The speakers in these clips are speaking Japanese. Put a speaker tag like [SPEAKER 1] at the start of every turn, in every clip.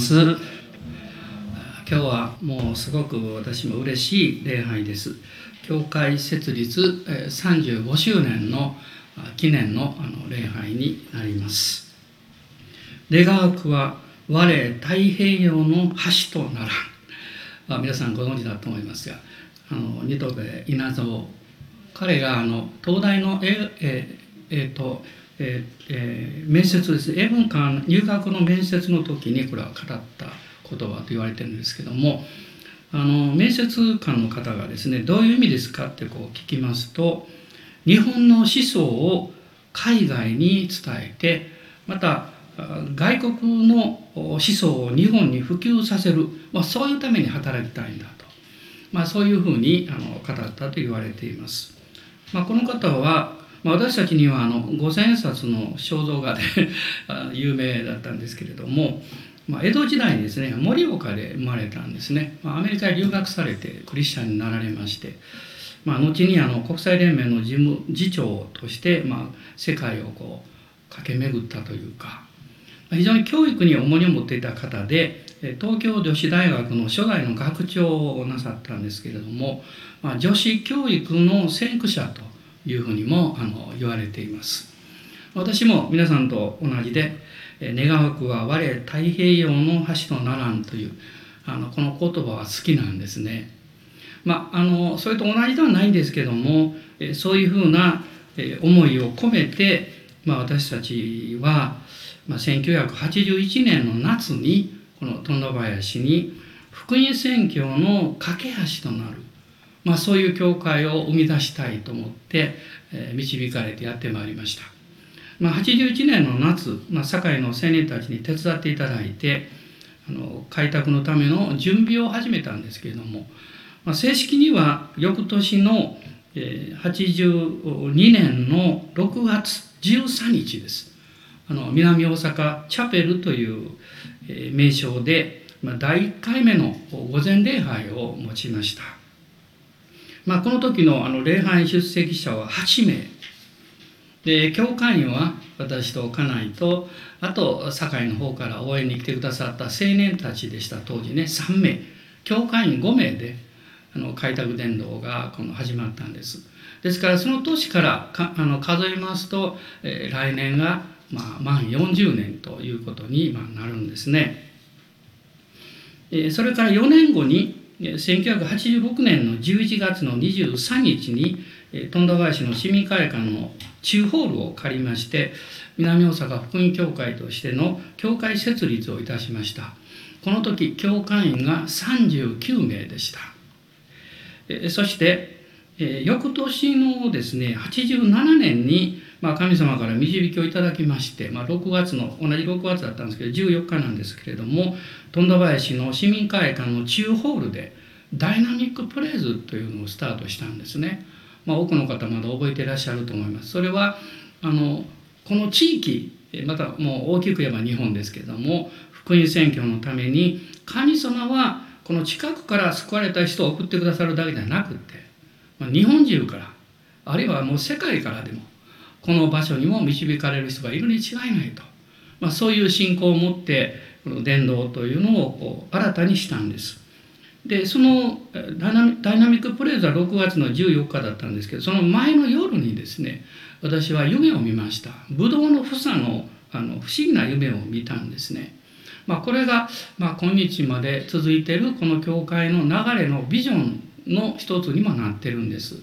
[SPEAKER 1] ます。今日はもうすごく私も嬉しい礼拝です。教会設立35周年の記念のあの礼拝になります。願わくは我太平洋の橋とならん。皆さんご存知だと思いますがあの二戸部稲造。彼があの東大のえええー、とええ、面接です英文館入学の面接の時にこれは語った言葉と言われてるんですけどもあの面接官の方がですねどういう意味ですかってこう聞きますと日本の思想を海外に伝えてまた外国の思想を日本に普及させる、まあ、そういうために働きたいんだと、まあ、そういうふうにあの語ったと言われています。まあ、この方はまあ、私たちにはあの五千円札の肖像画で 有名だったんですけれども、まあ、江戸時代にですね盛岡で生まれたんですね、まあ、アメリカへ留学されてクリスチャンになられまして、まあ、後にあの国際連盟の事務次長として、まあ、世界をこう駆け巡ったというか非常に教育に重荷を持っていた方で東京女子大学の初代の学長をなさったんですけれども、まあ、女子教育の先駆者というふうにもあの言われています。私も皆さんと同じで「願わくは我太平洋の橋とならん」というあのこの言葉は好きなんですね。まああのそれと同じではないんですけどもそういうふうな思いを込めて、まあ、私たちは、まあ、1981年の夏にこの富田林に福音宣教の架け橋となるまあ、そういう教会を生み出したいと思って、えー、導かれてやってまいりました。まあ、81年の夏、まあ、堺の青年たちに手伝っていただいてあの開拓のための準備を始めたんですけれども、まあ、正式には翌年の、えー、82年の6月13日です。あの南大阪チャペルという、えー、名称で、まあ、第1回目の午前礼拝を持ちました。まあ、この時のあの礼拝出席者は8名。で教会員は私と家内とあと堺の方から応援に来てくださった青年たちでした。当時ね3名。教会員5名であの開拓伝道がこの始まったんです。ですからその年からかあの数えますと、えー、来年が、まあ、満40年ということに、まあ、なるんですね、えー、それから4年後に1986年の11月の23日に富田林の市民会館の中ホールを借りまして南大阪福音教会としての教会設立をいたしました。この時教会員が39名でした。そして翌年のですね87年にまあ、神様から導きをいただきまして、まあ、6月の同じ6月だったんですけど14日なんですけれども富田林の市民会館の中ホールでダイナミックプレイズというのをスタートしたんですね。まあ、多くの方まだ覚えていらっしゃると思います。それはあのこの地域またもう大きく言えば日本ですけれども福音宣教のために神様はこの近くから救われた人を送ってくださるだけではなくて、まあ、日本中からあるいはもう世界からでもこの場所にも導かれる人がいるに違いないと、まあ、そういう信仰を持ってこの伝道というのを新たにしたんです。でそのダイナミックプレイズは6月の14日だったんですけどその前の夜にですね私は夢を見ましたブドウの房のあの不思議な夢を見たんですね。まあ、これが、まあ、今日まで続いているこの教会の流れのビジョンの一つにもなってるんです。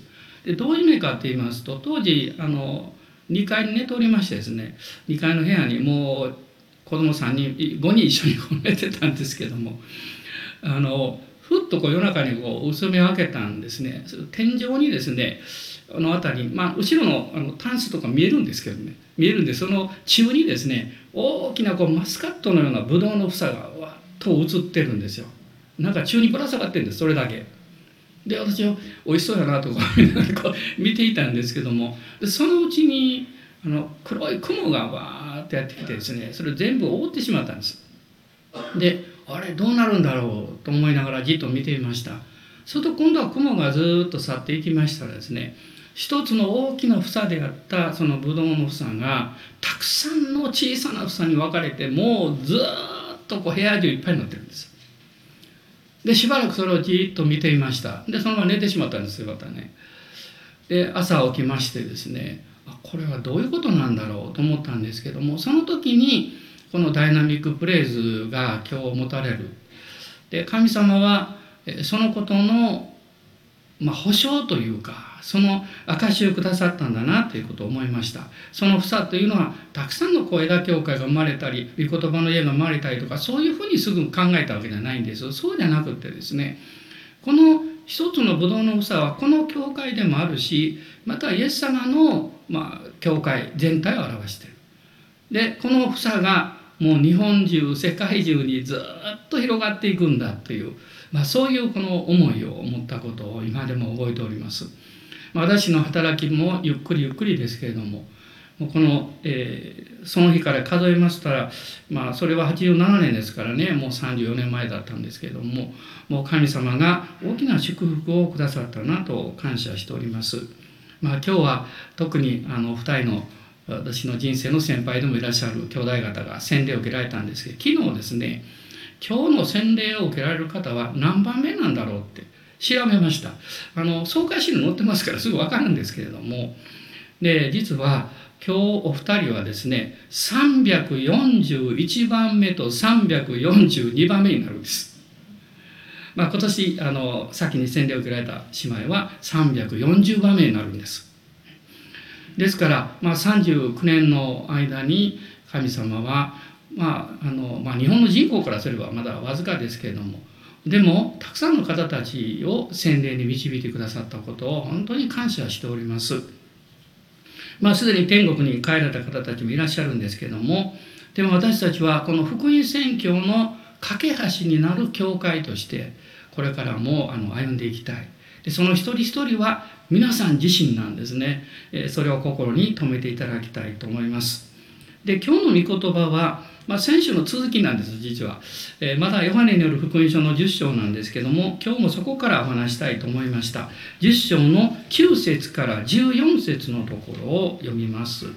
[SPEAKER 1] でどういう夢かって言いますと当時あの2階に寝ておりましてですね2階の部屋にもう子供3人5人一緒に寝てたんですけどもあのふっとこう夜中にこう薄めを開けたんですね。天井にですねあの辺り、まあ、後ろのあのタンスとか見えるんですけどね。見えるんでその中にですね大きなこうマスカットのようなブドウの房がわっと映ってるんですよ。なんか中にぶら下がってるんですそれだけ。で私は美味しそうやなとかこう見ていたんですけどもでそのうちにあの黒い雲がわーってやってきてですねそれ全部覆ってしまったんです。であれどうなるんだろうと思いながらじっと見ていました。すると今度は雲がずっと去っていきましたらですね一つの大きな房であったそのブドウの房がたくさんの小さな房に分かれてもうずっとこう部屋中いっぱいになってるんです。でしばらくそれをじっと見ていました。でそのまま寝てしまったんですよまたね。で朝起きましてですねこれはどういうことなんだろうと思ったんですけどもその時にこのダイナミックプレイズが今日持たれる。で神様はそのことの、まあ、保証というかその証をくださったんだなということを思いました。その房というのはたくさんのこう枝教会が生まれたり御言葉の家が生まれたりとかそういうふうにすぐ考えたわけじゃないんです。そうじゃなくてですねこの一つのブドウの房はこの教会でもあるしまたイエス様の、まあ、教会全体を表している。でこの房がもう日本中世界中にずっと広がっていくんだという、まあ、そういうこの思いを持ったことを今でも覚えております。私の働きもゆっくりゆっくりですけれどもこの、えー、その日から数えましたら、まあ、それは87年ですからねもう34年前だったんですけれどももう神様が大きな祝福をくださったなと感謝しております。まあ、今日は特にあの2人の私の人生の先輩でもいらっしゃる兄弟方が洗礼を受けられたんですけど昨日ですね今日の洗礼を受けられる方は何番目なんだろうって調べましたあの総会資料載ってますからすぐ分かるんですけれどもで実は今日お二人はですね341番目と342番目になるんです。まあ、今年あの先に洗礼を受けられた姉妹は340番目になるんです。ですから、まあ、39年の間に神様は、まああのまあ、日本の人口からすればまだわずかですけれどもでもたくさんの方たちを洗礼に導いてくださったことを本当に感謝しております。まあ、すでに天国に帰られた方たちもいらっしゃるんですけどもでも私たちはこの福音宣教の架け橋になる教会としてこれからもあの歩んでいきたい。でその一人一人は皆さん自身なんですね。それを心に留めていただきたいと思います。で今日の御言葉はまあ、先週の続きなんです実は、えー、まだヨハネによる福音書の10章なんですけども今日もそこからお話したいと思いました。10章の9節から14節のところを読みます。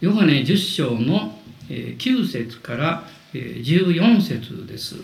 [SPEAKER 1] ヨハネ10章の9節から14節です。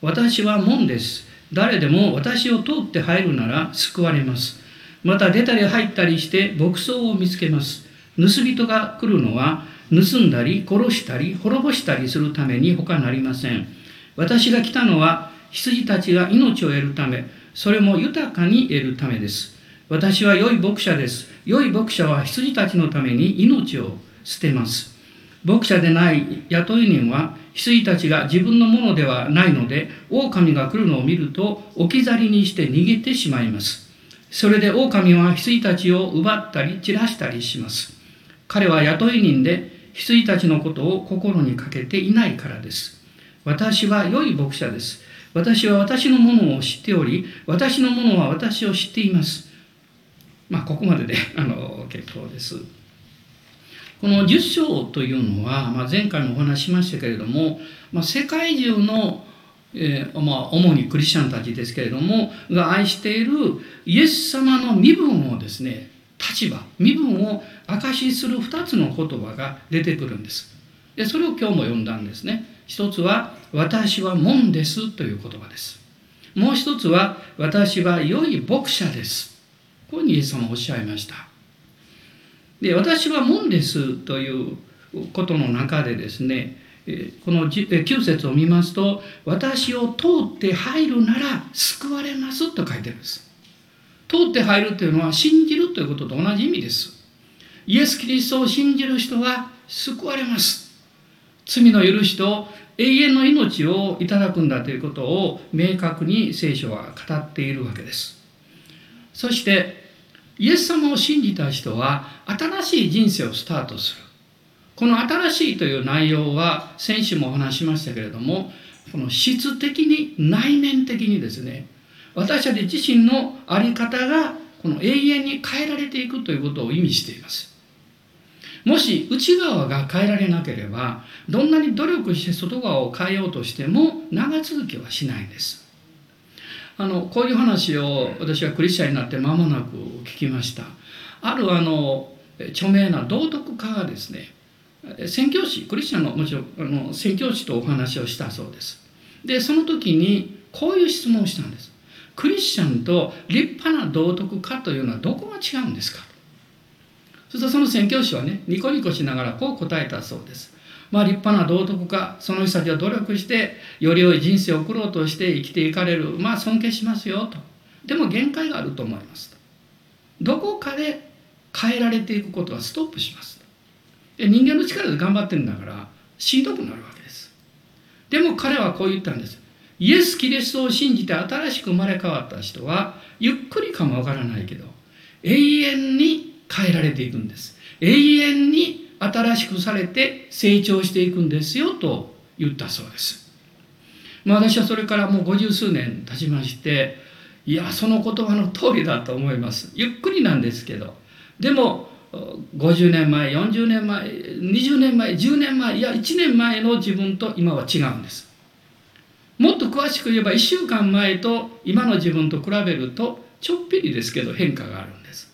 [SPEAKER 1] 私は門です。誰でも私を通って入るなら救われます。また出たり入ったりして牧草を見つけます。盗人が来るのは盗んだり殺したり滅ぼしたりするために他なりません。私が来たのは羊たちが命を得るためそれも豊かに得るためです。私は良い牧者です。良い牧者は羊たちのために命を捨てます。牧者でない雇い人は羊たちが自分のものではないので狼が来るのを見ると置き去りにして逃げてしまいます。それで狼は羊たちを奪ったり散らしたりします。彼は雇い人で羊たちのことを心にかけていないからです。私は良い牧者です。私は私のものを知っており、私のものは私を知っています。まあ、ここまでで、あの、結構です。この10章というのは、まあ、前回もお話ししましたけれども、まあ、世界中の、えー、まあ、主にクリスチャンたちですけれども、が愛しているイエス様の身分をですね、立場身分を証しする2つの言葉が出てくるんです。でそれを今日も読んだんですね。一つは「私は門です」という言葉です。もう一つは「私は良い牧者です」こういうふうにイエス様おっしゃいました。で私は門ですということの中でですねこの9節を見ますと「私を通って入るなら救われます」と書いてるんです。通って入るというのは信じるということと同じ意味です。イエス・キリストを信じる人は救われます。罪の許しと永遠の命をいただくんだということを明確に聖書は語っているわけです。そしてイエス様を信じた人は新しい人生をスタートする。この新しいという内容は先週もお話しましたけれどもこの質的に内面的にですね私たち自身の在り方がこの永遠に変えられていくということを意味しています。もし内側が変えられなければどんなに努力して外側を変えようとしても長続きはしないんです。あのこういう話を私はクリスチャンになって間もなく聞きました。あるあの著名な道徳家がですね宣教師クリスチャンのもちろんあの宣教師とお話をしたそうですでその時にこういう質問をしたんですクリスチャンと立派な道徳家というのはどこが違うんですか？そしてその宣教師はねニコニコしながらこう答えたそうです。まあ立派な道徳家その人たちは努力してより良い人生を送ろうとして生きていかれる。まあ尊敬しますよと。でも限界があると思いますどこかで変えられていくことはストップします人間の力で頑張ってるんだからしんどくなるわけです。でも彼はこう言ったんです。イエス・キリストを信じて新しく生まれ変わった人はゆっくりかもわからないけど永遠に変えられていくんです。永遠に新しくされて成長していくんですよと言ったそうです。まあ私はそれからもう五十数年経ちましていやその言葉の通りだと思います。ゆっくりなんですけどでも50年前40年前20年前10年前いや1年前の自分と今は違うんです。もっと詳しく言えば1週間前と今の自分と比べるとちょっぴりですけど変化があるんです。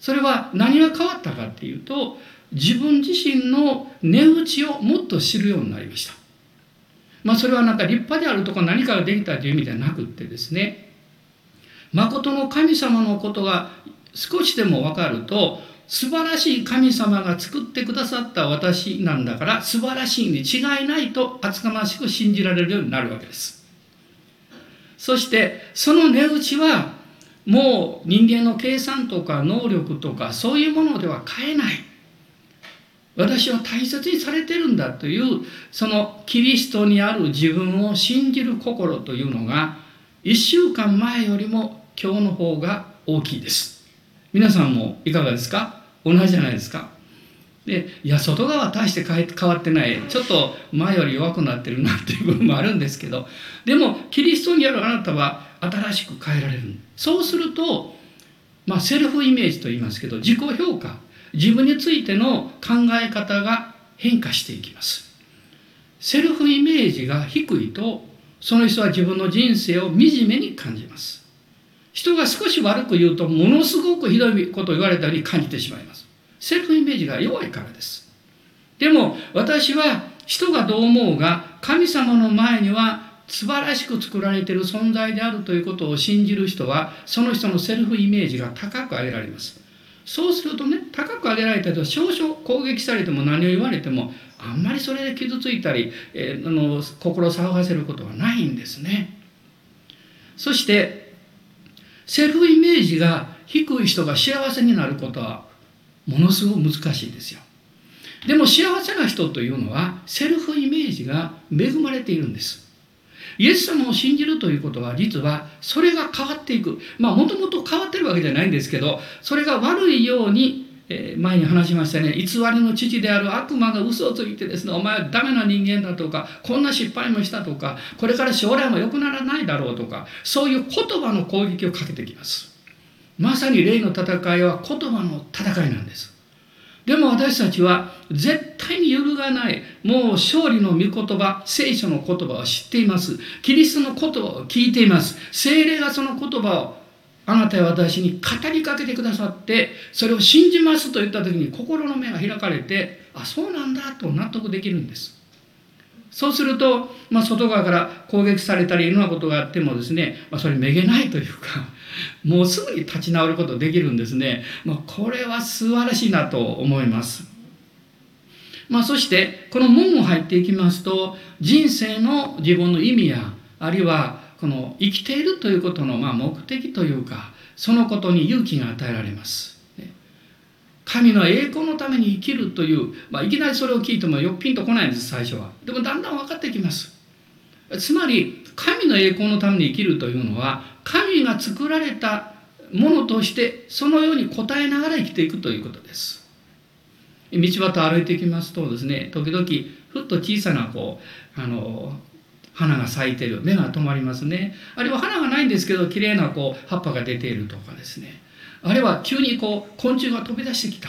[SPEAKER 1] それは何が変わったかっていうと自分自身の値打ちをもっと知るようになりました。まあそれはなんか立派であるとか何かができたという意味ではなくってですね。誠の神様のことが少しでも分かると素晴らしい神様が作ってくださった私なんだから素晴らしいに違いないと厚かましく信じられるようになるわけです。そしてその値打ちはもう人間の計算とか能力とかそういうものでは買えない。私は大切にされてるんだというそのキリストにある自分を信じる心というのが1週間前よりも今日の方が大きいです。皆さんもいかがですか？同じじゃないですか？でいや外側は大して変わってない。ちょっと前より弱くなってるなっていう部分もあるんですけど。でもキリストにあるあなたは新しく変えられる。そうすると、まあ、セルフイメージと言いますけど自己評価。自分についての考え方が変化していきます。セルフイメージが低いとその人は自分の人生を惨めに感じます。人が少し悪く言うとものすごくひどいことを言われたり感じてしまいます。セルフイメージが弱いからです。でも私は人がどう思うが神様の前には素晴らしく作られている存在であるということを信じる人はその人のセルフイメージが高く上げられます。そうするとね高く上げられたと少々攻撃されても何を言われてもあんまりそれで傷ついたり、えー、あの心騒がせることはないんですね。そしてセルフイメージが低い人が幸せになることはものすごく難しいですよ。でも幸せな人というのはセルフイメージが恵まれているんです。イエス様を信じるということは実はそれが変わっていく。まあもともと変わってるわけじゃないんですけどそれが悪いようにえ前に話しましたね偽りの父である悪魔が嘘をついてですねお前はダメな人間だとかこんな失敗もしたとかこれから将来も良くならないだろうとかそういう言葉の攻撃をかけてきます。まさに霊の戦いは言葉の戦いなんです。でも私たちは絶対に揺るがないもう勝利の御言葉聖書の言葉を知っています。キリストの言葉を聞いています。精霊がその言葉をあなたは私に語りかけてくださってそれを信じますと言った時に心の目が開かれてあそうなんだと納得できるんです。そうすると、まあ、外側から攻撃されたりいろんなことがあってもですね、まあ、それめげないというか もうすぐに立ち直ることできるんですね、まあ、これは素晴らしいなと思います。まあ、そしてこの門を入っていきますと人生の自分の意味やあるいはこの生きているということのま目的というかそのことに勇気が与えられます。神の栄光のために生きるという、まあ、いきなりそれを聞いてもよっぴんとこないんです最初は。でもだんだん分かってきます。つまり神の栄光のために生きるというのは神が作られたものとしてそのように応えながら生きていくということです。道端歩いていきますとですね時々ふっと小さなこうあの花が咲いてる目が止まりますね。あるいは花がないんですけど綺麗なこう葉っぱが出ているとかですね。あるいは急にこう昆虫が飛び出してきた。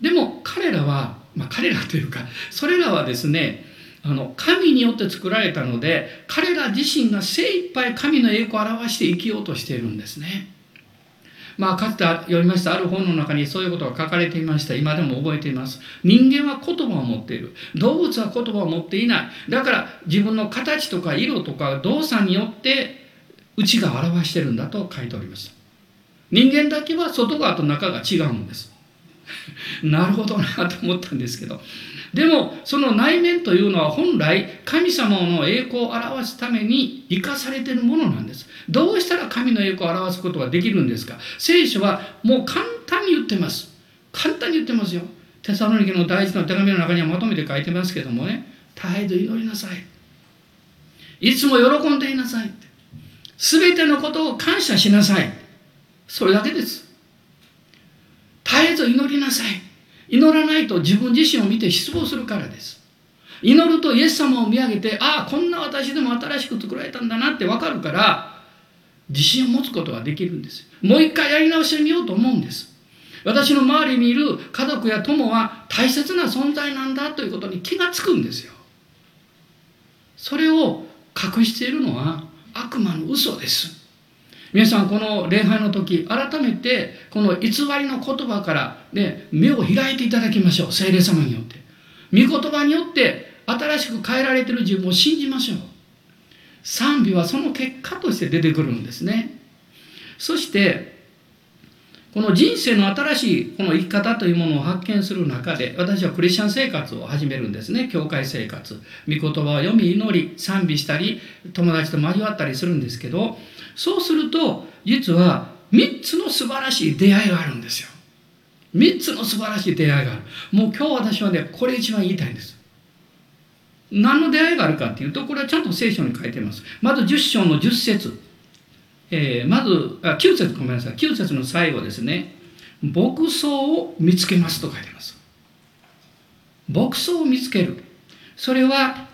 [SPEAKER 1] でも彼らは、まあ、彼らというかそれらはですねあの神によって作られたので彼ら自身が精一杯神の栄光を表して生きようとしているんですね。まあ、かつて読みましたある本の中にそういうことが書かれていました。今でも覚えています。人間は言葉を持っている。動物は言葉を持っていない。だから自分の形とか色とか動作によって内が表してるんだと書いておりました。人間だけは外側と中が違うんです。なるほどなと思ったんですけど。でもその内面というのは本来神様の栄光を表すために生かされているものなんです。どうしたら神の栄光を表すことができるんですか？聖書はもう簡単に言ってます。簡単に言ってますよ。テサロニケの大事な手紙の中にはまとめて書いてますけどもね。絶えず祈りなさい。いつも喜んでいなさい。すべてのことを感謝しなさい。それだけです。絶えず祈りなさい。祈らないと自分自身を見て失望するからです。祈るとイエス様を見上げて、ああ、こんな私でも新しく作られたんだなってわかるから、自信を持つことができるんです。もう一回やり直してみようと思うんです。私の周りにいる家族や友は大切な存在なんだということに気がつくんですよ。それを隠しているのは悪魔の嘘です。皆さんこの礼拝の時改めてこの偽りの言葉から、ね、目を開いていただきましょう。聖霊様によって。御言葉によって新しく変えられている自分を信じましょう。賛美はその結果として出てくるんですね。そしてこの人生の新しいこの生き方というものを発見する中で私はクリスチャン生活を始めるんですね。教会生活。御言葉を読み祈り賛美したり友達と交わったりするんですけどそうすると実は3つの素晴らしい出会いがあるんですよ。3つの素晴らしい出会いがある。もう今日私はねこれ一番言いたいんです。何の出会いがあるかっていうとこれはちゃんと聖書に書いてます。まず10章の10節。えー、まずあ9節ごめんなさい。9節の最後ですね。牧草を見つけますと書いてます。牧草を見つける。それは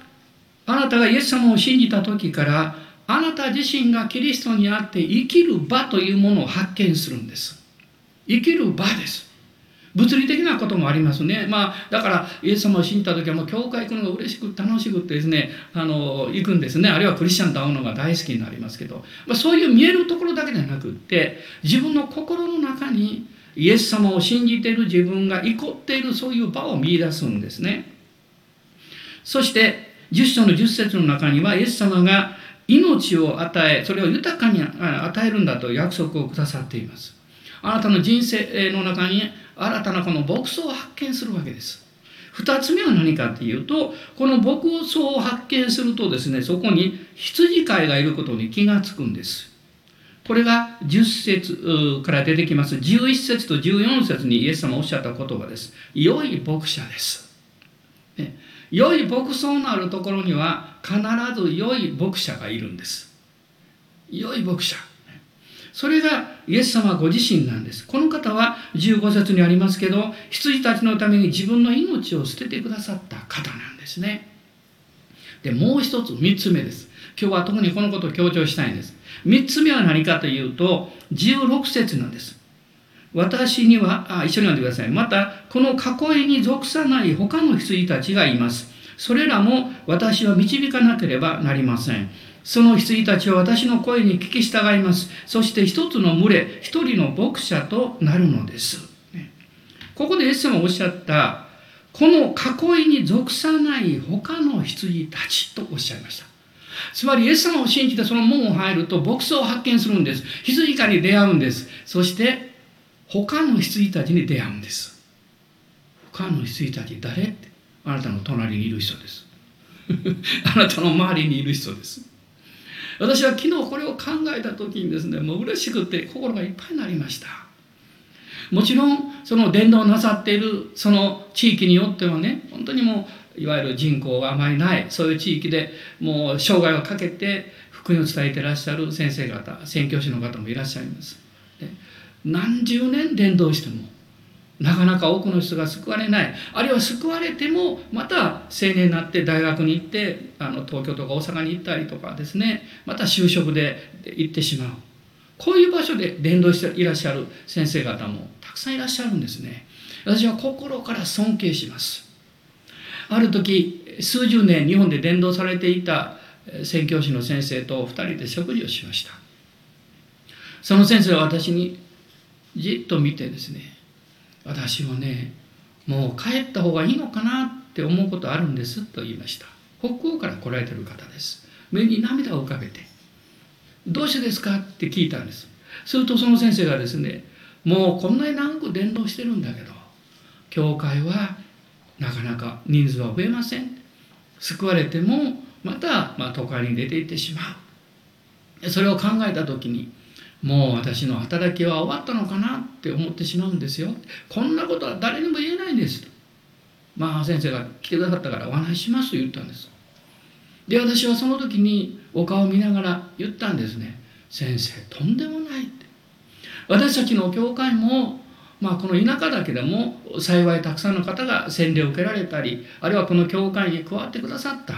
[SPEAKER 1] あなたがイエス様を信じた時からあなた自身がキリストにあって生きる場というものを発見するんです。生きる場です。物理的なこともありますね。まあ、だから、イエス様を信じた時はもう教会行くのが嬉しく楽しくってですね、あの、行くんですね。あるいはクリスチャンと会うのが大好きになりますけど、まあ、そういう見えるところだけじゃなくって、自分の心の中にイエス様を信じている自分が怒っているそういう場を見出すんですね。そして、10章の10節の中には、イエス様が命を与え、それを豊かに与えるんだと約束をくださっています。あなたの人生の中に新たなこの牧草を発見するわけです。二つ目は何かっていうと、この牧草を発見するとですね、そこに羊飼いがいることに気がつくんです。これが10節から出てきます。11節と14節にイエス様おっしゃった言葉です。良い牧者です。ね、良い牧草のあるところには必ず良い牧者がいるんです。良い牧者。それがイエス様ご自身なんです。この方は15節にありますけど、羊たちのために自分の命を捨ててくださった方なんですね。で、もう一つ、三つ目です。今日は特にこのことを強調したいんです。三つ目は何かというと、16節なんです。私には、あ、一緒に読んでください。また、この囲いに属さない他の羊たちがいます。それらも私は導かなければなりません。その羊たちは私の声に聞き従います。そして一つの群れ、一人の牧者となるのです。ここでイエス様おっしゃった、この囲いに属さない他の羊たちとおっしゃいました。つまりイエス様を信じてその門を入ると牧草を発見するんです。羊飼いに出会うんです。そして他の羊たちに出会うんです。他の羊たち誰ってあなたの隣にいる人です。あなたの周りにいる人です。私は昨日これを考えた時にですねもう嬉しくて心がいっぱいになりました。もちろんその伝道なさっているその地域によってはね本当にもういわゆる人口があまりないそういう地域でもう生涯をかけて福音を伝えてらっしゃる先生方宣教師の方もいらっしゃいます。何十年伝道してもなかなか多くの人が救われない。あるいは救われてもまた青年になって大学に行ってあの東京とか大阪に行ったりとかですね。また就職で行ってしまう。こういう場所で伝道していらっしゃる先生方もたくさんいらっしゃるんですね。私は心から尊敬します。ある時数十年日本で伝道されていた宣教師の先生と2人で食事をしました。その先生は私にじっと見てですね私もねもう帰った方がいいのかなって思うことあるんですと言いました。北欧から来られてる方です。目に涙を浮かべて「どうしてですか?」って聞いたんです。するとその先生がですねもうこんなに長く伝道してるんだけど教会はなかなか人数は増えません。救われてもまた、まあ、都会に出て行ってしまう。それを考えた時にもう私の働きは終わったのかなって思ってしまうんですよ。こんなことは誰にも言えないんです。まあ先生が来てくださったからお話ししますと言ったんです。で私はその時にお顔を見ながら言ったんですね。先生とんでもないって。私たちの教会もまあ、この田舎だけでも幸いたくさんの方が洗礼を受けられたりあるいはこの教会に加わってくださった。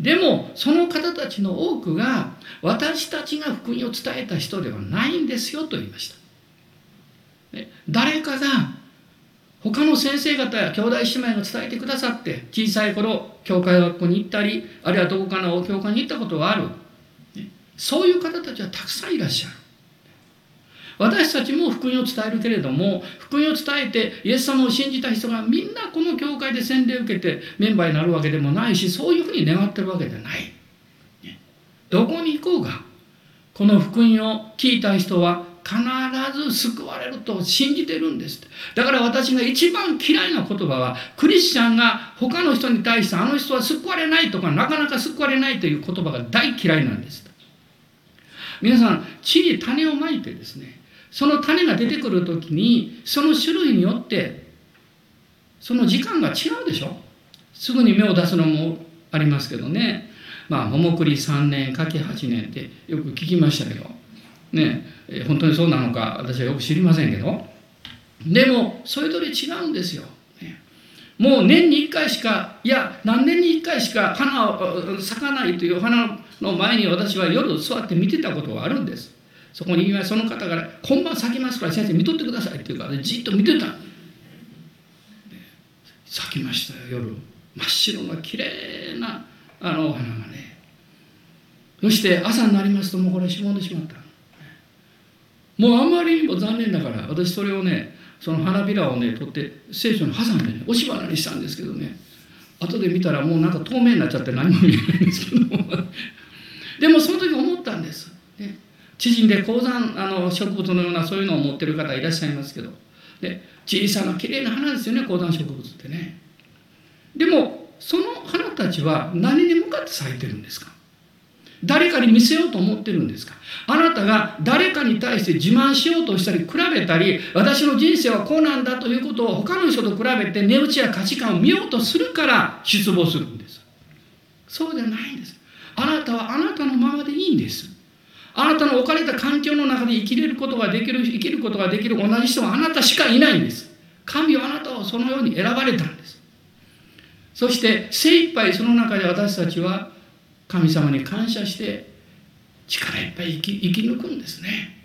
[SPEAKER 1] でもその方たちの多くが私たちが福音を伝えた人ではないんですよと言いました。誰かが他の先生方や兄弟姉妹が伝えてくださって小さい頃教会学校に行ったりあるいはどこかの教会に行ったことがあるそういう方たちはたくさんいらっしゃる。私たちも福音を伝えるけれども福音を伝えてイエス様を信じた人がみんなこの教会で洗礼を受けてメンバーになるわけでもないしそういうふうに願ってるわけではない。どこに行こうが。この福音を聞いた人は必ず救われると信じてるんです。だから私が一番嫌いな言葉はクリスチャンが他の人に対してあの人は救われないとかなかなか救われないという言葉が大嫌いなんです。皆さん地に種をまいてですねその種が出てくる時にその種類によってその時間が違うでしょ？すぐに芽を出すのもありますけどね。まあ桃栗3年柿8年ってよく聞きましたけど。ね。本当にそうなのか私はよく知りませんけど。でもそれぞれ違うんですよ。もう年に1回しかいや何年に1回しか花を咲かないという花の前に私は夜座って見てたことがあるんです。そこに今その方から「今晩咲きますから先生見とってください」って言うからじっと見てた咲きましたよ夜。真っ白な綺麗なあのお花がね。そして朝になりますともうこれしぼんでしまった。もうあまりにも残念だから私それをねその花びらをね取って聖書に挟んでね押し花にしたんですけどね。後で見たらもうなんか透明になっちゃって何も見えないんですけど。でもその時思ったんです、ね、縮んで高山あの植物のようなそういうのを持ってる方いらっしゃいますけど。で小さな綺麗な花ですよね高山植物ってね。でもその花たちは何に向かって咲いてるんですか？誰かに見せようと思ってるんですか？あなたが誰かに対して自慢しようとしたり比べたり私の人生はこうなんだということを他の人と比べて値打ちや価値観を見ようとするから失望するんです。そうじゃないんです。あなたはあなたのままでいいんです。あなたの置かれた環境の中で生きれることができる生きることができる同じ人はあなたしかいないんです。神はあなたをそのように選ばれたんです。そして精一杯その中で私たちは神様に感謝して力いっぱい生き生き抜くんですね。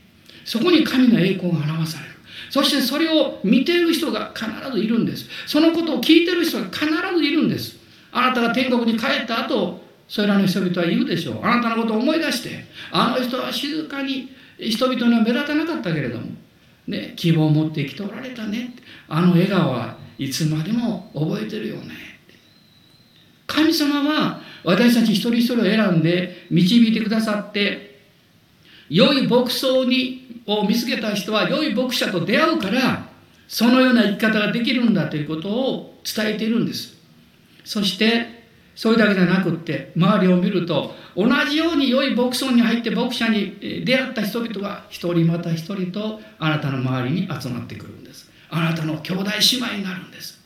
[SPEAKER 1] そこに神の栄光が表される。そしてそれを見ている人が必ずいるんです。そのことを聞いている人が必ずいるんです。あなたが天国に帰った後それらの人々は言うでしょう。あなたのことを思い出してあの人は静かに人々には目立たなかったけれども、ね、希望を持って生きておられたね。あの笑顔はいつまでも覚えてるよね。神様は私たち一人一人を選んで導いてくださって良い牧草にを見つけた人は良い牧者と出会うからそのような生き方ができるんだということを伝えているんです。そしてそれだけじゃなくって周りを見ると同じように良い牧草に入って牧者に出会った人々が一人また一人とあなたの周りに集まってくるんです。あなたの兄弟姉妹になるんです。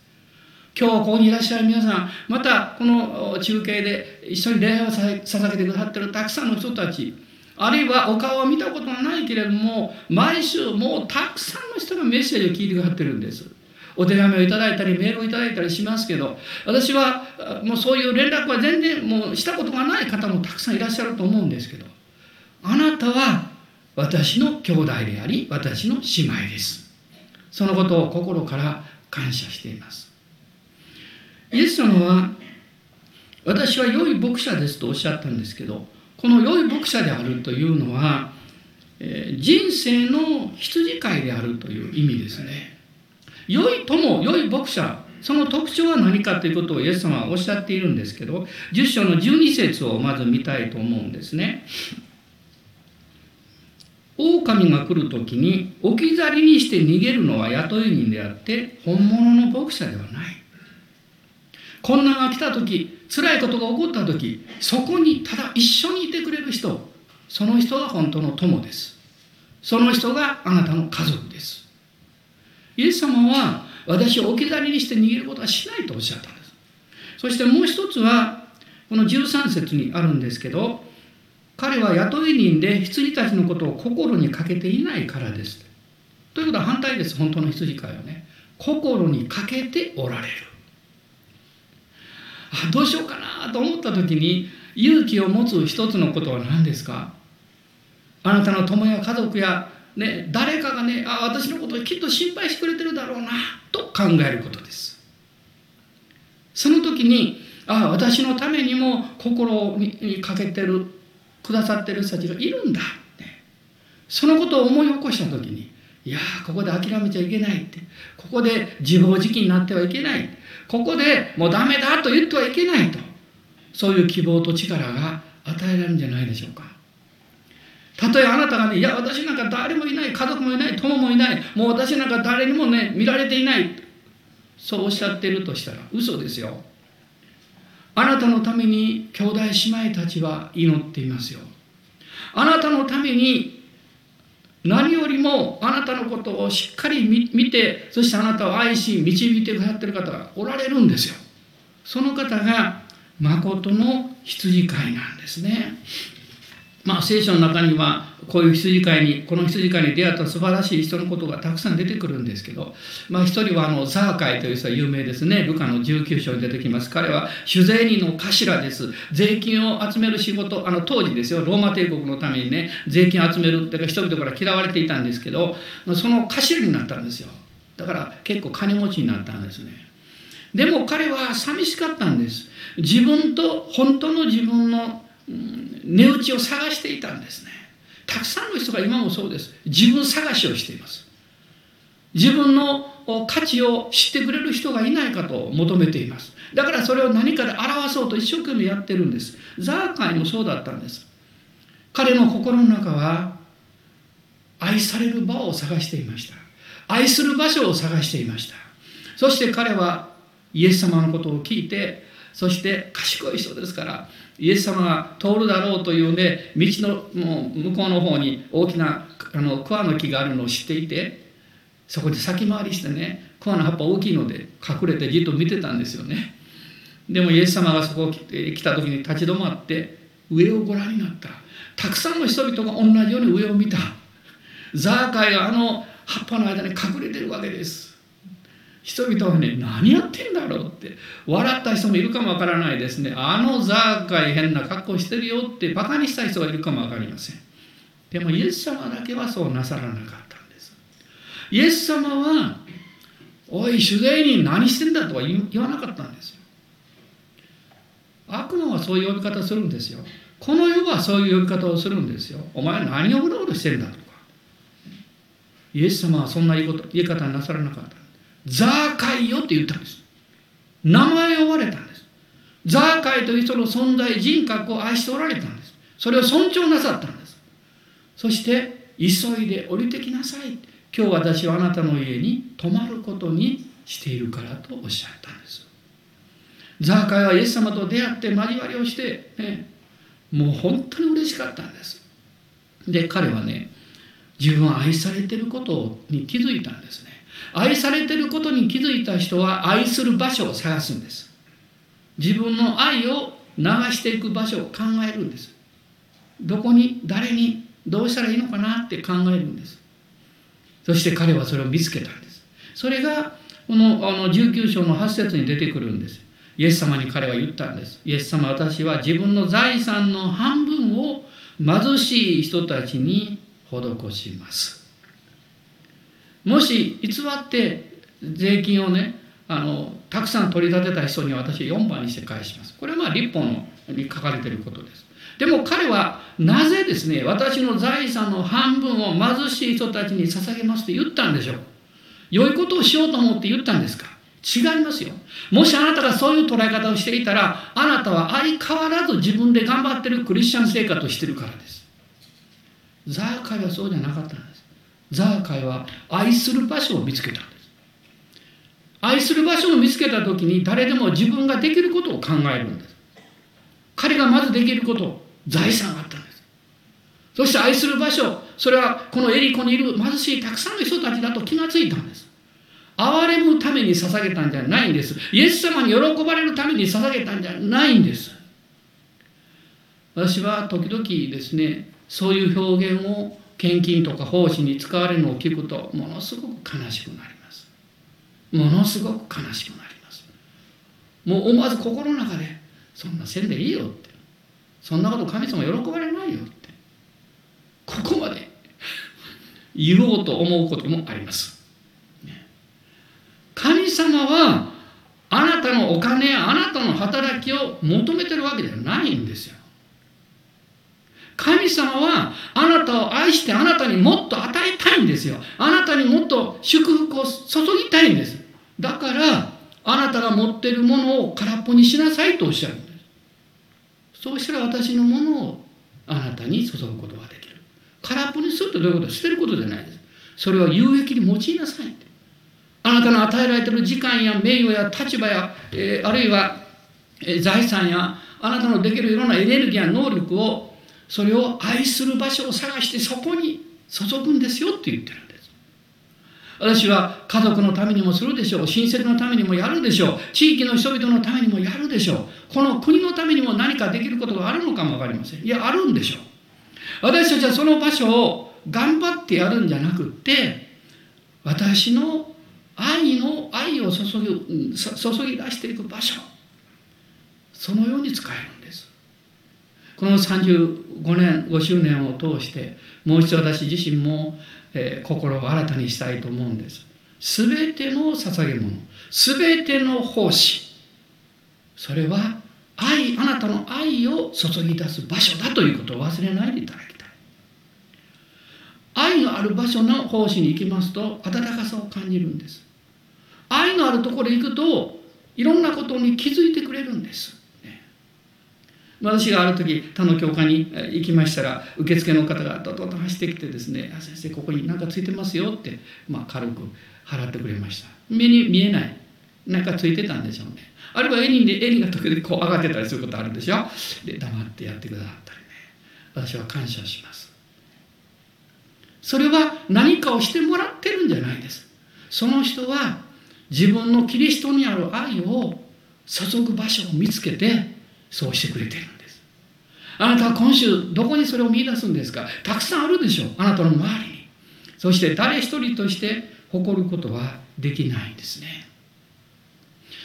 [SPEAKER 1] 今日ここにいらっしゃる皆さんまたこの中継で一緒に礼拝を捧げてくださってるたくさんの人たちあるいはお顔を見たことがないけれども毎週もうたくさんの人がメッセージを聞いてくださってるんです。お手紙をいただいたりメールをいただいたりしますけど私はもうそういう連絡は全然もうしたことがない方もたくさんいらっしゃると思うんですけどあなたは私の兄弟であり私の姉妹ですそのことを心から感謝していますイエス様は私は良い牧者ですとおっしゃったんですけどこの良い牧者であるというのは、人生の羊飼いであるという意味ですね。良い友、良い牧者、その特徴は何かということをイエス様はおっしゃっているんですけど、10章の12節をまず見たいと思うんですね。狼が来る時に置き去りにして逃げるのは雇い人であって本物の牧者ではない。困難が来た時辛いことが起こった時そこにただ一緒にいてくれる人その人が本当の友ですその人があなたの家族ですイエス様は私を置き去りにして逃げることはしないとおっしゃったんです。そしてもう一つはこの13節にあるんですけど彼は雇い人で羊たちのことを心にかけていないからです。ということは反対です。本当の羊飼いはね。心にかけておられる。あどうしようかなと思った時に勇気を持つ一つのことは何ですか？あなたの友や家族や、ね、誰かがねあ私のことをきっと心配してくれてるだろうなと考えることです。その時にあ私のためにも心にかけてるくださってる人たちがいるんだって。そのことを思い起こした時にいやここで諦めちゃいけないって。ここで自暴自棄になってはいけない。ここでもうダメだと言ってはいけないと。そういう希望と力が与えられるんじゃないでしょうか。たとえあなたがねいや私なんか誰もいない家族もいない友もいないもう私なんか誰にもね見られていない。そうおっしゃってるとしたら嘘ですよ。あなたのために兄弟姉妹たちは祈っていますよ。あなたのために何よりもあなたのことをしっかり見てそしてあなたを愛し導いてくださってる方がおられるんですよ。その方が誠の羊飼いなんですね。まあ聖書の中にはこういう羊飼いにこの羊飼いに出会った素晴らしい人のことがたくさん出てくるんですけどまあ一人はあのザーカイという人は有名ですね。ルカの19章に出てきます。彼は酒税人の頭です。税金を集める仕事あの当時ですよ。ローマ帝国のためにね税金集めるっていうか人々から嫌われていたんですけどその頭になったんですよ。だから結構金持ちになったんですね。でも彼は寂しかったんです。自分と本当の自分の値打ちを探していたんですね。たくさんの人が今もそうです。自分探しをしています。自分の価値を知ってくれる人がいないかと求めています。だからそれを何かで表そうと一生懸命やってるんです。ザーカイもそうだったんです。彼の心の中は愛される場を探していました。愛する場所を探していました。そして彼はイエス様のことを聞いてそして賢い人ですからイエス様が通るだろうというね道のもう向こうの方に大きなあの桑の木があるのを知っていてそこで先回りしてね桑の葉っぱ大きいので隠れてじっと見てたんですよね。でもイエス様がそこに来た時に立ち止まって上をご覧になった。たくさんの人々が同じように上を見た。ザーカイがあの葉っぱの間に隠れてるわけです。人々はね何やってんだろうって。笑った人もいるかもわからないですね。あのザーカイ変な格好してるよってバカにした人がいるかもわかりません。でもイエス様だけはそうなさらなかったんです。イエス様は「おい主税人何してんだ」とは言わなかったんです。よ悪魔はそういう呼び方するんですよ。この世はそういう呼び方をするんですよ。お前何をうろうろしてるんだとか。イエス様はそんな言い方なさらなかった。ザーカイよって言ったんです。名前を呼ばれたんです。ザーカイという人の存在人格を愛しておられたんです。それを尊重なさったんです。そして急いで降りてきなさい。今日私はあなたの家に泊まることにしているからとおっしゃったんです。ザーカイはイエス様と出会って交わりをして、ね、もう本当に嬉しかったんです。で彼はね自分は愛されてることに気づいたんですね。愛されてることに気づいた人は愛する場所を探すんです。自分の愛を流していく場所を考えるんです。どこに誰にどうしたらいいのかなって考えるんです。そして彼はそれを見つけたんです。それがこのあの19章の8節に出てくるんです。イエス様に彼は言ったんです。イエス様私は自分の財産の半分を貧しい人たちに施します。もし偽って税金をねあのたくさん取り立てた人に私4番にして返します。これはまあ立法のに書かれていることです。でも彼はなぜですね私の財産の半分を貧しい人たちに捧げますって言ったんでしょう。良いことをしようと思って言ったんですか。違いますよ。もしあなたがそういう捉え方をしていたらあなたは相変わらず自分で頑張ってるクリスチャン生活をしてるからです。ザーカイはそうじゃなかったんです。ザーカイは愛する場所を見つけたんです。愛する場所を見つけた時に誰でも自分ができることを考えるんです。彼がまずできること財産があったんです。そして愛する場所それはこのエリコにいる貧しいたくさんの人たちだと気がついたんです。憐れむために捧げたんじゃないんです。イエス様に喜ばれるために捧げたんじゃないんです。私は時々ですねそういう表現を献金とか奉仕に使われるのを聞くとものすごく悲しくなります。ものすごく悲しくなります。もう思わず心の中でそんなせんでいいよって。そんなこと神様喜ばれないよって。ここまで言おうと思うこともあります。神様はあなたのお金やあなたの働きを求めてるわけではないんですよ。神様はあなたを愛してあなたにもっと与えたいんですよ。あなたにもっと祝福を注ぎたいんです。だからあなたが持っているものを空っぽにしなさいとおっしゃるんです。そうしたら私のものをあなたに注ぐことができる。空っぽにするってどういうこと？捨てることじゃないです。それは有益に用いなさいあなたの与えられている時間や名誉や立場や、えー、あるいは、え、財産やあなたのできるいろんなエネルギーや能力をそれを愛する場所を探してそこに注ぐんですよって言ってるんです。私は家族のためにもするでしょう。親戚のためにもやるでしょう。地域の人々のためにもやるでしょう。この国のためにも何かできることがあるのかも分かりません。いやあるんでしょう。私たちはその場所を頑張ってやるんじゃなくって私の愛の愛を注ぎ注ぎ出していく場所。そのように使えるんです。この35年5周年を通してもう一度私自身も、えー、心を新たにしたいと思うんです。全ての捧げ物全ての奉仕それは愛あなたの愛を注ぎ出す場所だということを忘れないでいただきたい。愛のある場所の奉仕に行きますと温かさを感じるんです。愛のあるところへ行くといろんなことに気づいてくれるんです。私がある時他の教会に行きましたら受付の方がどんどん走ってきてですね「先生ここに何かついてますよ」って、まあ、軽く払ってくれました。目に見えない。何かついてたんでしょうね。あるいは襟で襟が時々こう上がってたりすることあるでしょで黙ってやってくださったりね。私は感謝します。それは何かをしてもらってるんじゃないです。その人は自分のキリストにある愛を注ぐ場所を見つけてそうしてくれてる。あなたは今週どこにそれを見出すんですか？たくさんあるでしょう。あなたの周りに。そして誰一人として誇ることはできないんですね。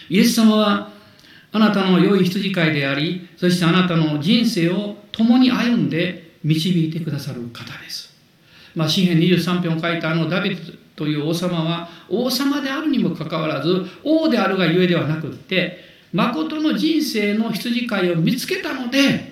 [SPEAKER 1] イエス様はあなたの良い羊飼いでありそしてあなたの人生を共に歩んで導いてくださる方です。まあ、詩篇23編を書いたあのダビデという王様は王様であるにもかかわらず王であるがゆえではなくって誠の人生の羊飼いを見つけたので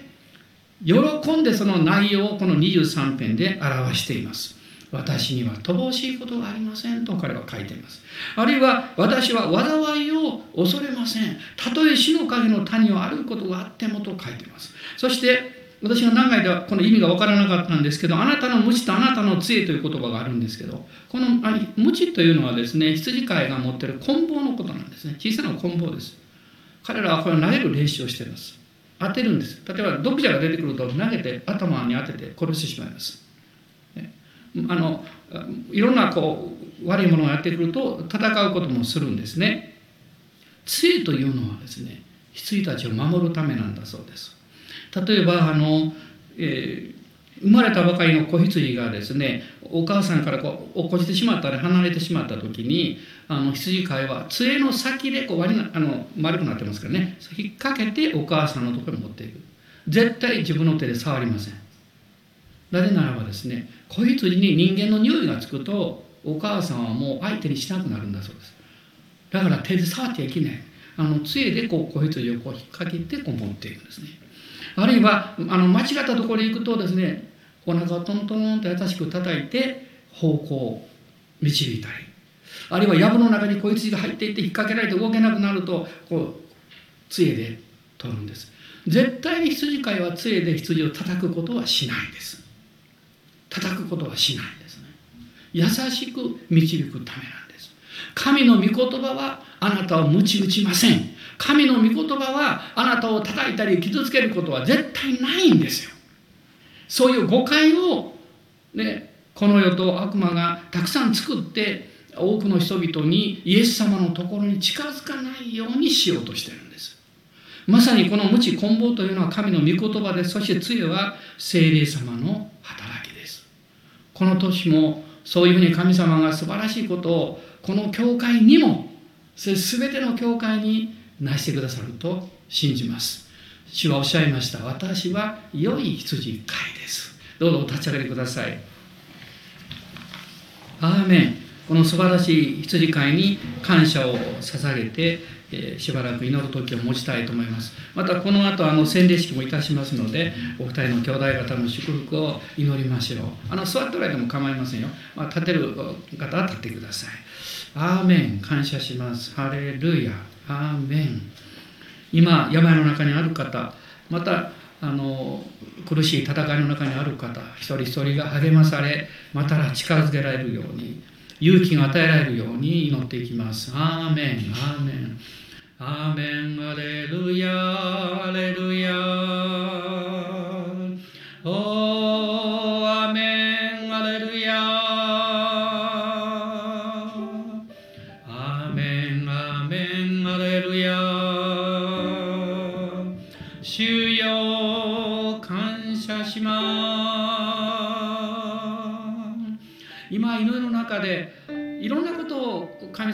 [SPEAKER 1] 喜んでその内容をこの23編で表しています。私には乏しいことがありませんと彼は書いています。あるいは私は災いを恐れません。たとえ死の影の谷を歩くことがあってもと書いています。そして私が長い間この意味が分からなかったんですけど、あなたの無知とあなたの杖という言葉があるんですけど、この無知というのはですね、羊飼いが持っている棍棒のことなんですね。小さな棍棒です。彼らはこれを投げる練習をしています。当てるんです。例えば、読者が出てくると投げて頭に当てて殺してしまいます。ねあのいろんなこう悪いものがやってくると戦うこともするんですね。杖というのはですね、羊たちを守るためなんだそうです。例えばあの、えー、生まれたばかりの子羊がですねお母さんからこう落っこちてしまったり離れてしまった時にあの羊飼いは杖の先でこう割りなあの丸くなってますからね。引っ掛けてお母さんのところに持っていく。絶対自分の手で触りません。なぜならばですね子羊に人間の匂いがつくとお母さんはもう相手にしなくなるんだそうです。だから手で触ってはいけない。あの杖でこう子羊をこう引っ掛けてこう持っていくんですね。あるいはあの間違ったところに行くとですねお腹をトントンと優しく叩いて方向を導いたりあるいは藪の中に小羊が入っていって引っ掛けられて動けなくなるとこう杖で取るんです。絶対に羊飼いは杖で羊を叩くことはしないです。叩くことはしないですね。優しく導くためなんです。神の御言葉はあなたを鞭打ちません。神の御言葉はあなたを叩いたり傷つけることは絶対ないんですよ。そういう誤解をねこの世と悪魔がたくさん作って多くの人々にイエス様のところに近づかないようにしようとしてるんです。まさにこの無知棍棒というのは神の御言葉でそして杖は精霊様の働きです。この年もそういうふうに神様が素晴らしいことをこの教会にも全ての教会になしてくださると信じます。主はおっしゃいました。私は良い羊飼いです。どうぞお立ち上げてください。アーメン。この素晴らしい羊飼いに感謝を捧げて、え、しばらく祈る時を持ちたいと思います。またこの後あの洗礼式もいたしますのでお二人の兄弟方の祝福を祈りましょう。あの座っておられても構いませんよ、まあ、立てる方は立ってください。アーメン。感謝します。ハレルヤ。アーメン。今病の中にある方またあの苦しい戦いの中にある方一人一人が励まされまたら近づけられるように勇気が与えられるように祈っていきます。アーメンアーメン。アーメンアレルヤアレルヤ。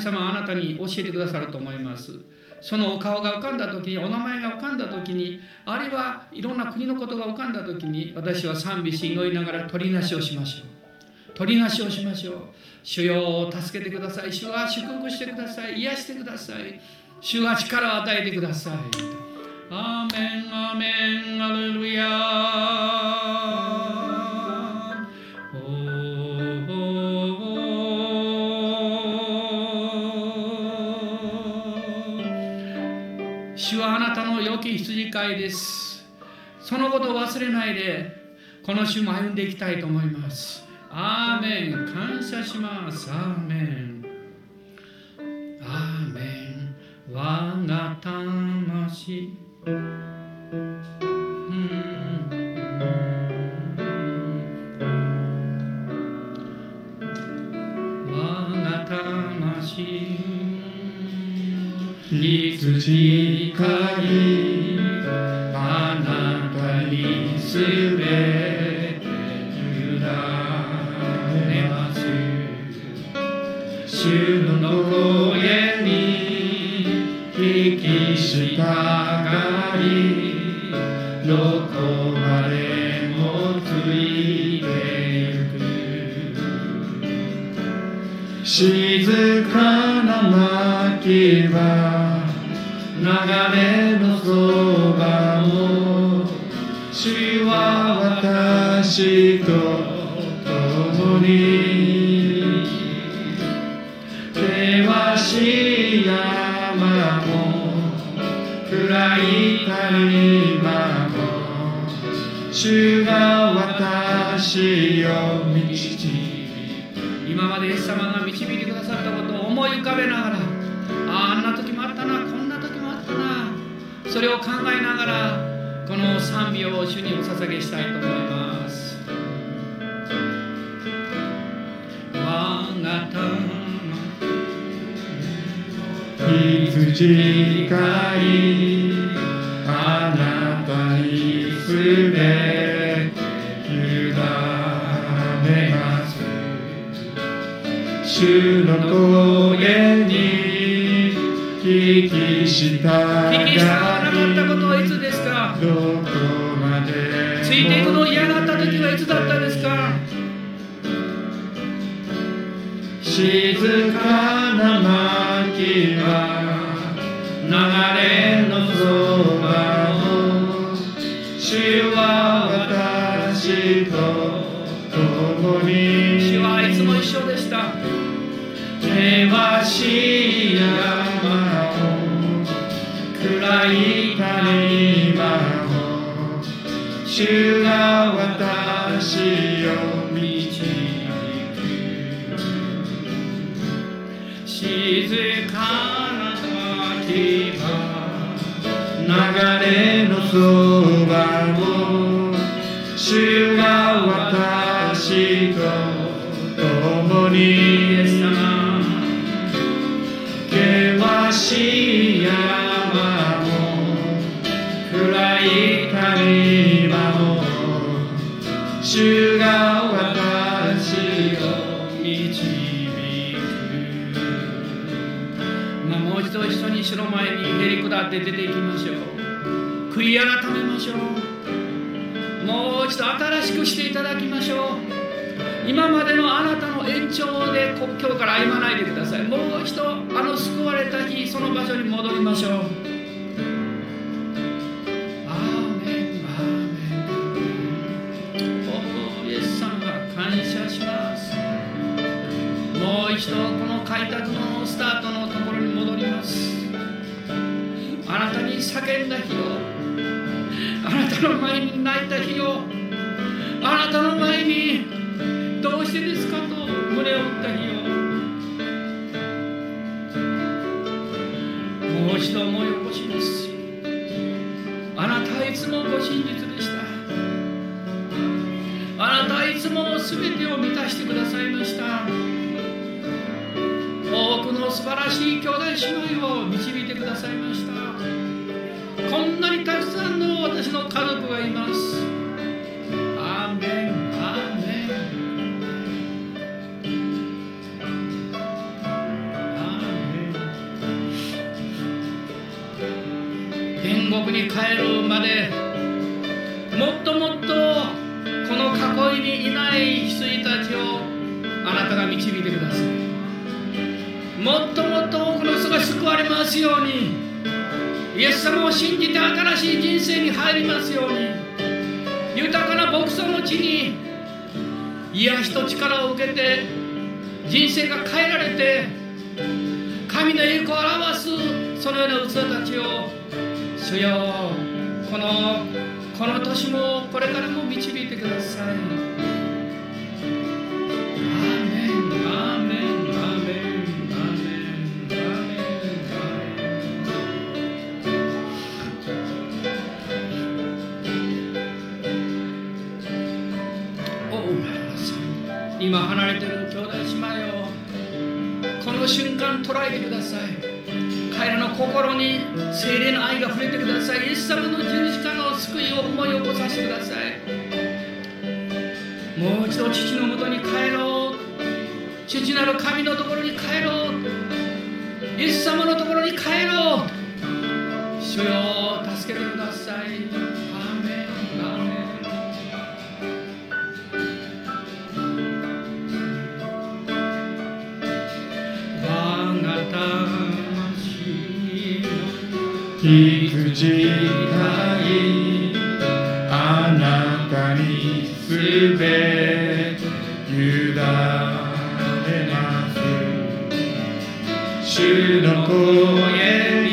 [SPEAKER 1] 様あなたに教えてくださると思います。そのお顔が浮かんだ時にお名前が浮かんだ時にあるいはいろんな国のことが浮かんだ時に私は賛美し祈りながら取りなしをしましょう。取りなしをしましょう。主よ助けてください。主は祝福してください。癒してください。主は力を与えてください。アーメンアーメンアレルヤき羊飼いです。そのことを忘れないでこの週も歩んでいきたいと思います。アーメン。感謝します。アーメン。アーメン。我が魂。我が魂羊飼羊飼いあなたにすべて委ねます。主の声に聞き従わなった。ことはいつですかどこまでついていくの嫌が主
[SPEAKER 2] が私主が私を導く
[SPEAKER 1] まあ、もう一度一緒に主の前にへり下って出ていきましょう悔い改めましょうもう一度新しくしていただきましょう今までのあなたの延長でこ今日から歩まないでくださいもう一度あの救われた日その場所に戻りましょうスタートのところに戻ります。あなたに叫んだ日をあなたの前に泣いた日をあなたの前にどうしてですかと胸を打った日を。もう一度思い起こします。あなたはいつもご真実でした。あなたはいつも全てを満たしてくださいました。素晴らしい兄弟姉妹を導いてくださいました。こんなにたくさんの私の家族がいます。アーメンアーメンアーメン。天国に帰るまでもっともっとこの囲いにいない羊たちをあなたが導いてください。もっともっと多くの人が救われますように。イエス様を信じて新しい人生に入りますように。豊かな牧草の地に癒しと力を受けて人生が変えられて神の栄光を表すそのような器たちを主よこのこの年もこれからも導いてください。今離れてる兄弟姉妹をこの瞬間捉えてください。彼らの心に精霊の愛が触れてください。イエス様の十字架の救いを思い起こさせてください。もう一度父のもとに帰ろう。父なる神のところに帰ろう。イエス様のところに帰ろう。主よ助けてください。
[SPEAKER 2] 幾時代あなたにすべて委ねます。主の声に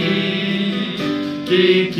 [SPEAKER 2] 聞き